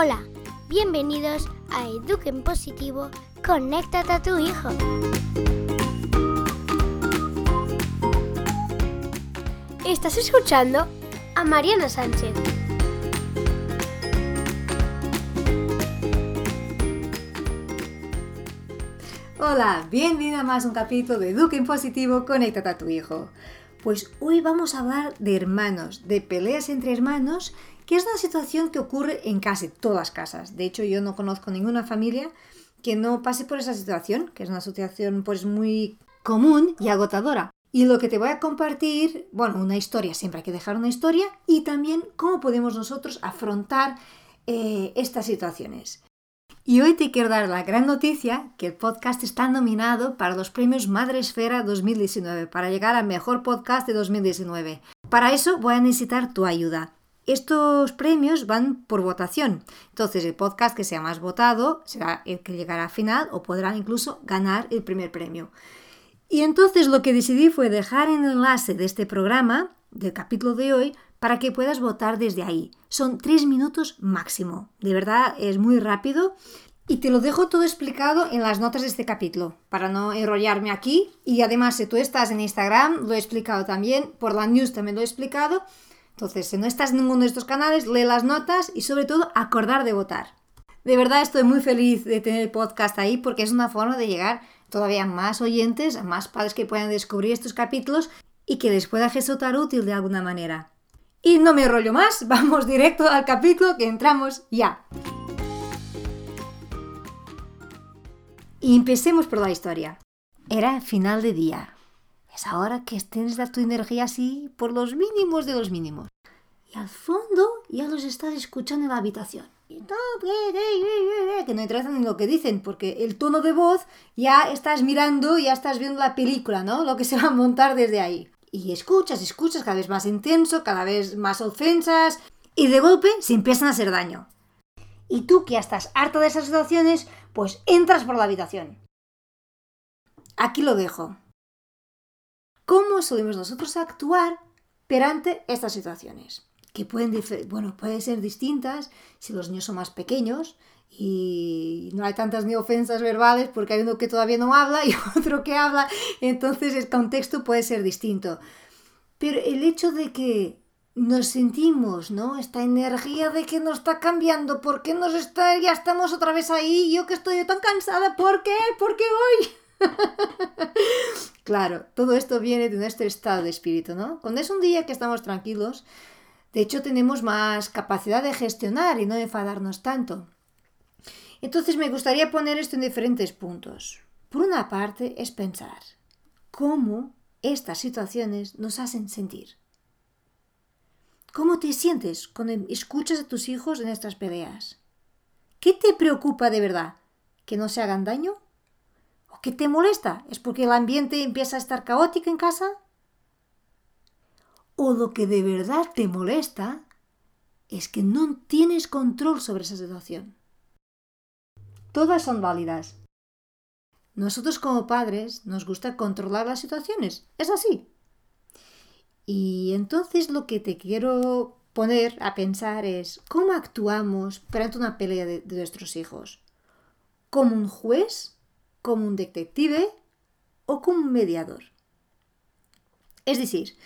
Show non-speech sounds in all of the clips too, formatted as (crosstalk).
Hola, bienvenidos a Eduquen Positivo, conéctate a tu hijo. Estás escuchando a Mariana Sánchez. Hola, bienvenida a más un capítulo de Eduquen Positivo, conéctate a tu hijo. Pues hoy vamos a hablar de hermanos, de peleas entre hermanos que es una situación que ocurre en casi todas casas. De hecho, yo no conozco ninguna familia que no pase por esa situación, que es una situación pues muy común y agotadora. Y lo que te voy a compartir, bueno, una historia, siempre hay que dejar una historia, y también cómo podemos nosotros afrontar eh, estas situaciones. Y hoy te quiero dar la gran noticia que el podcast está nominado para los premios Madre Esfera 2019, para llegar al mejor podcast de 2019. Para eso voy a necesitar tu ayuda. Estos premios van por votación. Entonces, el podcast que sea más votado será el que llegará a final o podrá incluso ganar el primer premio. Y entonces lo que decidí fue dejar el enlace de este programa, del capítulo de hoy, para que puedas votar desde ahí. Son tres minutos máximo. De verdad, es muy rápido. Y te lo dejo todo explicado en las notas de este capítulo, para no enrollarme aquí. Y además, si tú estás en Instagram, lo he explicado también, por la news también lo he explicado. Entonces, si no estás en ninguno de estos canales, lee las notas y sobre todo acordar de votar. De verdad estoy muy feliz de tener el podcast ahí porque es una forma de llegar todavía a más oyentes, a más padres que puedan descubrir estos capítulos y que les pueda resultar útil de alguna manera. Y no me rollo más, (laughs) vamos directo al capítulo que entramos ya. Y empecemos por la historia. Era final de día. Es ahora que tienes tu energía así por los mínimos de los mínimos. Y al fondo ya los estás escuchando en la habitación. Que no interesan en lo que dicen, porque el tono de voz ya estás mirando, ya estás viendo la película, ¿no? Lo que se va a montar desde ahí. Y escuchas, escuchas cada vez más intenso, cada vez más ofensas, y de golpe se empiezan a hacer daño. Y tú que ya estás harto de esas situaciones, pues entras por la habitación. Aquí lo dejo cómo solemos nosotros actuar perante estas situaciones, que pueden, bueno, pueden ser distintas si los niños son más pequeños y no hay tantas ni ofensas verbales porque hay uno que todavía no habla y (laughs) otro que habla, entonces el contexto puede ser distinto. Pero el hecho de que nos sentimos, ¿no? Esta energía de que nos está cambiando, ¿por qué nos está, ya estamos otra vez ahí? Yo que estoy tan cansada, ¿por qué? ¿Por qué hoy? (laughs) claro, todo esto viene de nuestro estado de espíritu, ¿no? Cuando es un día que estamos tranquilos, de hecho tenemos más capacidad de gestionar y no enfadarnos tanto. Entonces me gustaría poner esto en diferentes puntos. Por una parte es pensar cómo estas situaciones nos hacen sentir. ¿Cómo te sientes cuando escuchas a tus hijos en estas peleas? ¿Qué te preocupa de verdad? ¿Que no se hagan daño? ¿Qué te molesta? ¿Es porque el ambiente empieza a estar caótico en casa? ¿O lo que de verdad te molesta es que no tienes control sobre esa situación? Todas son válidas. Nosotros como padres nos gusta controlar las situaciones. Es así. Y entonces lo que te quiero poner a pensar es cómo actuamos frente a una pelea de, de nuestros hijos. ¿Como un juez como un detective o como un mediador. Es decir,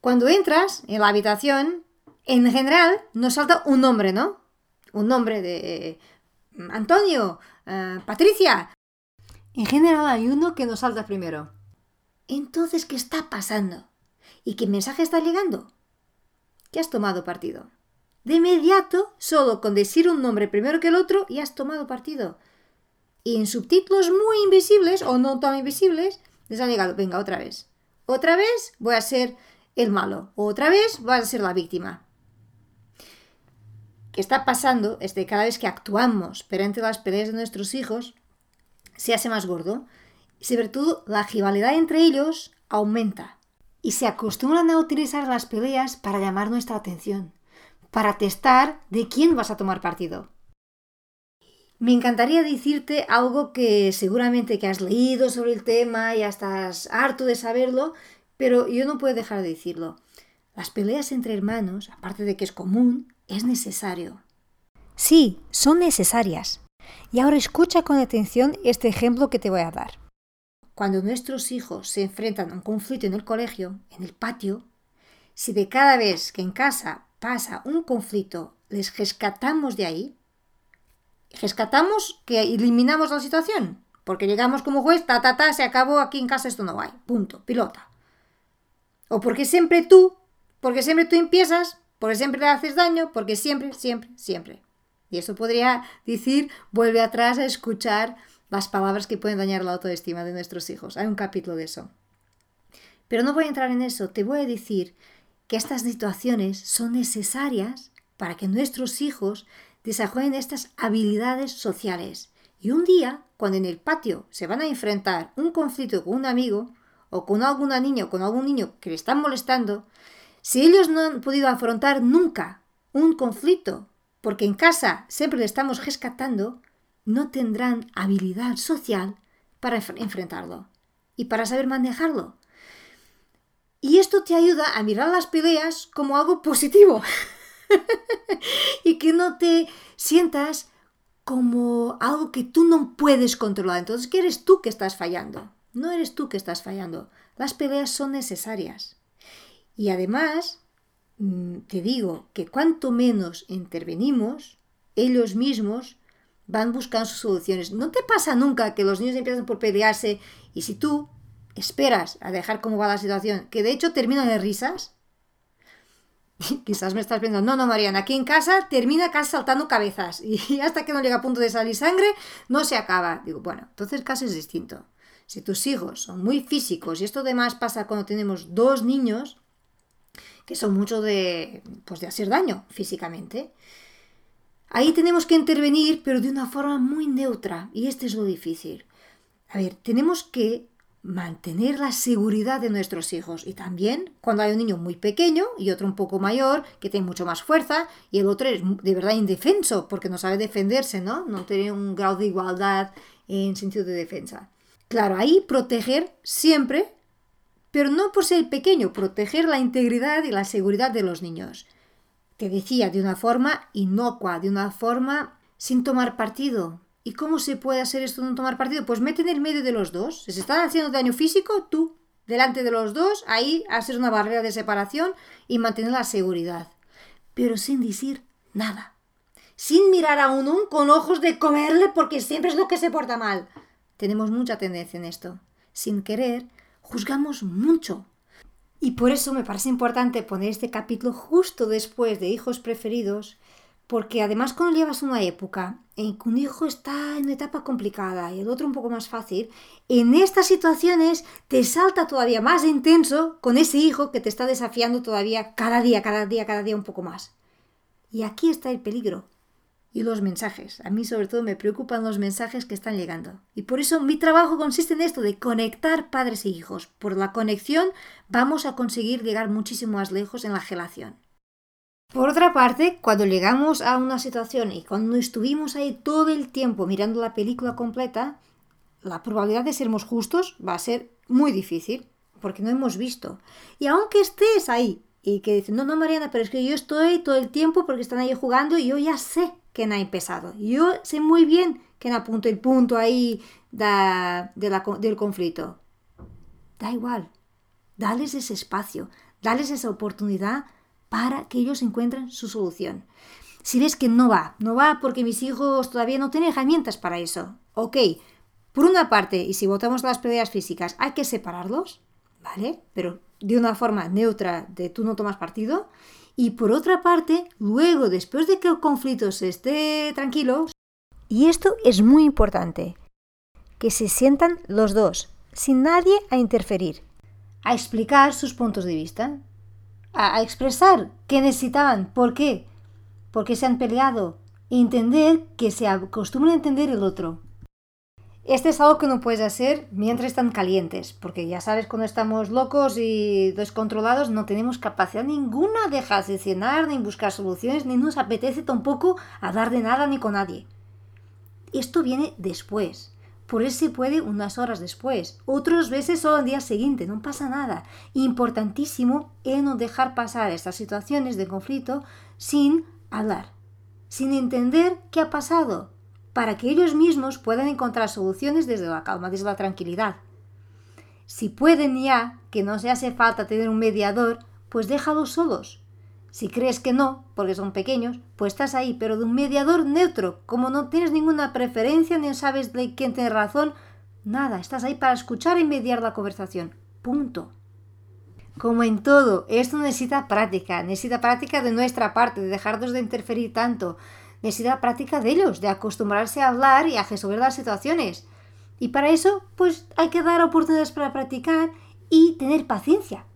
cuando entras en la habitación, en general nos salta un nombre, ¿no? Un nombre de mm, Antonio, eh, Patricia. En general hay uno que nos salta primero. Entonces, ¿qué está pasando? ¿Y qué mensaje está llegando? Que has tomado partido. De inmediato, solo con decir un nombre primero que el otro, ya has tomado partido. Y en subtítulos muy invisibles o no tan invisibles, les han llegado, venga, otra vez. Otra vez voy a ser el malo. Otra vez vas a ser la víctima. ¿Qué está pasando es que cada vez que actuamos entre las peleas de nuestros hijos, se hace más gordo. Y sobre todo, la rivalidad entre ellos aumenta. Y se acostumbran a utilizar las peleas para llamar nuestra atención, para testar de quién vas a tomar partido. Me encantaría decirte algo que seguramente que has leído sobre el tema, y ya estás harto de saberlo, pero yo no puedo dejar de decirlo. Las peleas entre hermanos, aparte de que es común, es necesario. Sí, son necesarias. Y ahora escucha con atención este ejemplo que te voy a dar. Cuando nuestros hijos se enfrentan a un conflicto en el colegio, en el patio, si de cada vez que en casa pasa un conflicto les rescatamos de ahí, rescatamos que eliminamos la situación, porque llegamos como juez, ta, ta, ta, se acabó, aquí en casa esto no hay, punto, pilota. O porque siempre tú, porque siempre tú empiezas, porque siempre le haces daño, porque siempre, siempre, siempre. Y eso podría decir, vuelve atrás a escuchar las palabras que pueden dañar la autoestima de nuestros hijos. Hay un capítulo de eso. Pero no voy a entrar en eso, te voy a decir que estas situaciones son necesarias para que nuestros hijos desarrollen estas habilidades sociales. Y un día, cuando en el patio se van a enfrentar un conflicto con un amigo, o con alguna niña o con algún niño que le están molestando, si ellos no han podido afrontar nunca un conflicto, porque en casa siempre le estamos rescatando, no tendrán habilidad social para enfrentarlo y para saber manejarlo. Y esto te ayuda a mirar las peleas como algo positivo (laughs) (laughs) y que no te sientas como algo que tú no puedes controlar. Entonces, ¿qué eres tú que estás fallando? No eres tú que estás fallando. Las peleas son necesarias. Y además, mm, te digo que cuanto menos intervenimos, ellos mismos van buscando sus soluciones. No te pasa nunca que los niños empiezan por pelearse y si tú esperas a dejar cómo va la situación, que de hecho terminan de risas, (laughs) quizás me estás viendo, no, no, Mariana, aquí en casa termina casi saltando cabezas (laughs) y hasta que no llega a punto de salir sangre, no se acaba. Digo, bueno, entonces casi es distinto. Si tus hijos son muy físicos, y esto además pasa cuando tenemos dos niños, que son mucho de, pues de hacer daño físicamente, ahí tenemos que intervenir, pero de una forma muy neutra, y este es lo difícil. A ver, tenemos que mantener la seguridad de nuestros hijos. Y también cuando hay un niño muy pequeño y otro un poco mayor, que tiene mucho más fuerza, y el otro es de verdad indefenso, porque no sabe defenderse, ¿no? No tiene un grado de igualdad en sentido de defensa. Claro, ahí proteger siempre, pero no por ser pequeño, proteger la integridad y la seguridad de los niños. Te decía, de una forma inocua, de una forma sin tomar partido. ¿Y cómo se puede hacer esto no tomar partido? Pues mete en el medio de los dos. Si se están haciendo daño físico, tú, delante de los dos, ahí haces una barrera de separación y mantener la seguridad. Pero sin decir nada. Sin mirar a uno con ojos de comerle porque siempre es lo que se porta mal. Tenemos mucha tendencia en esto. Sin querer, juzgamos mucho. Y por eso me parece importante poner este capítulo justo después de hijos preferidos, porque además cuando llevas una época en que un hijo está en una etapa complicada y el otro un poco más fácil, en estas situaciones te salta todavía más intenso con ese hijo que te está desafiando todavía cada día, cada día, cada día un poco más. Y aquí está el peligro, y los mensajes. A mí sobre todo me preocupan los mensajes que están llegando. Y por eso mi trabajo consiste en esto, de conectar padres e hijos. Por la conexión vamos a conseguir llegar muchísimo más lejos en la relación. Por otra parte, cuando llegamos a una situación y cuando estuvimos ahí todo el tiempo mirando la película completa, la probabilidad de sermos justos va a ser muy difícil, porque no hemos visto. Y aunque estés ahí y que dices, no, no, Mariana, pero es que yo estoy todo el tiempo porque están ahí jugando y yo ya sé que no ha empezado. Yo sé muy bien que no apunto el punto ahí de del conflicto. Da igual, dales ese espacio, dales esa oportunidad para que ellos encuentren su solución. Si ves que no va, no va porque mis hijos todavía no tienen herramientas para eso, ok, por una parte, y si votamos las peleas físicas, hay que separarlos, ¿vale? Pero de una forma neutra, de tú no tomas partido. Y por otra parte, luego, después de que el conflicto se esté tranquilo, y esto es muy importante, que se sientan los dos, sin nadie a interferir, a explicar sus puntos de vista, a, expresar qué necesitaban, por qué, por qué se han peleado, e entender que se acostumbren a entender el otro. Este es algo que no puedes hacer mientras están calientes, porque ya sabes, cuando estamos locos y descontrolados no tenemos capacidad ninguna de cenar, ni buscar soluciones, ni nos apetece tampoco a dar de nada ni con nadie. Esto viene después. Por eso se puede unas horas después. Otras veces solo al día siguiente, no pasa nada. Importantísimo es no dejar pasar estas situaciones de conflicto sin hablar, sin entender qué ha pasado, para que ellos mismos puedan encontrar soluciones desde la calma, desde la tranquilidad. Si pueden ya, que no se hace falta tener un mediador, pues déjalos solos. Si crees que no, porque son pequeños, pues estás ahí, pero de un mediador neutro. Como no tienes ninguna preferencia ni sabes de quién tiene razón, nada, estás ahí para escuchar y mediar la conversación. Punto. Como en todo, esto necesita práctica, necesita práctica de nuestra parte, de dejarnos de interferir tanto, necesita práctica de ellos, de acostumbrarse a hablar y a resolver las situaciones. Y para eso, pues hay que dar oportunidades para practicar y tener paciencia.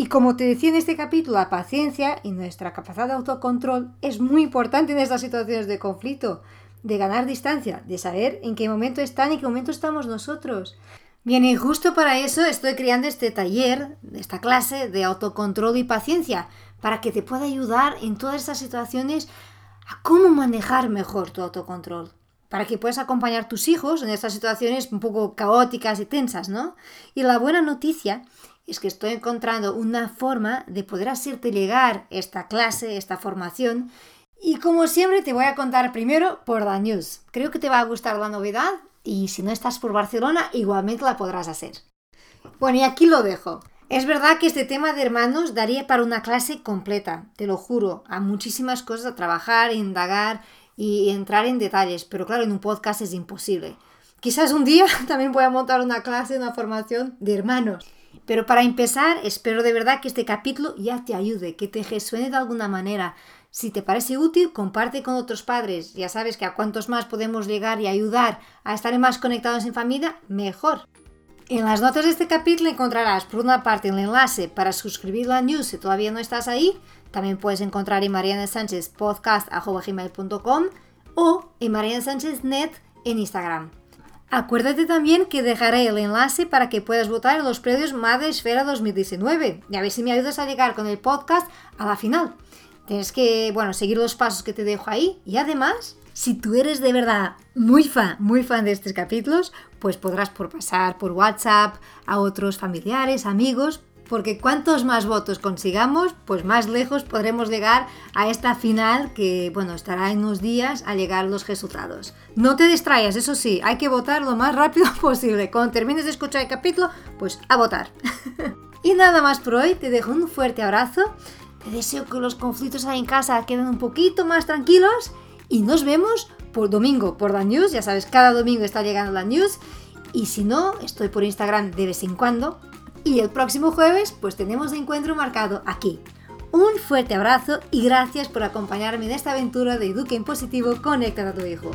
Y como te decía en este capítulo, la paciencia y nuestra capacidad de autocontrol es muy importante en estas situaciones de conflicto, de ganar distancia, de saber en qué momento están y qué momento estamos nosotros. Bien, y justo para eso estoy creando este taller, esta clase de autocontrol y paciencia, para que te pueda ayudar en todas estas situaciones a cómo manejar mejor tu autocontrol, para que puedas acompañar a tus hijos en estas situaciones un poco caóticas y tensas, ¿no? Y la buena noticia es que estoy encontrando una forma de poder hacerte llegar esta clase, esta formación, y como siempre te voy a contar primero por la news. Creo que te va a gustar la novedad y si no estás por Barcelona, igualmente la podrás hacer. Bueno, y aquí lo dejo. Es verdad que este tema de hermanos daría para una clase completa, te lo juro, a muchísimas cosas a trabajar, indagar y entrar en detalles, pero claro, en un podcast es imposible. Quizás un día (laughs) también voy montar una clase, una formación de hermanos. Pero para empezar, espero de verdad que este capítulo ya te ayude, que te resuene de alguna manera, si te parece útil, comparte con otros padres. Ya sabes que a cuantos más podemos llegar y ayudar a estar más conectados en familia, mejor. En las notas de este capítulo encontrarás, por una parte, el enlace para suscribir la news si todavía no estás ahí. También puedes encontrar en Mariana Sánchez podcast.gmail.com o en Mariana Sánchez Net en Instagram. Acuérdate también que dejaré el enlace para que puedas votar en los premios Madre Esfera 2019 y a ver si me ayudas a llegar con el podcast a la final. Tienes que, bueno, seguir los pasos que te dejo ahí y además, si tú eres de verdad muy fan, muy fan de estos capítulos, pues podrás por pasar por WhatsApp a otros familiares, amigos, porque cuantos más votos consigamos, pues más lejos podremos llegar a esta final que, bueno, estará en unos días a llegar los resultados. No te distraigas, eso sí, hay que votar lo más rápido (laughs) posible. Cuando termines de escuchar el capítulo, pues a votar. (laughs) y nada más por hoy, te dejo un fuerte abrazo te deseo que los conflictos ahí en casa queden un poquito más tranquilos y nos vemos por domingo por la news. Ya sabes, cada domingo está llegando la news. Y si no, estoy por Instagram de vez en cuando. Y el próximo jueves, pues tenemos encuentro marcado aquí. Un fuerte abrazo y gracias por acompañarme en esta aventura de Eduque en Positivo Conecta a tu Hijo.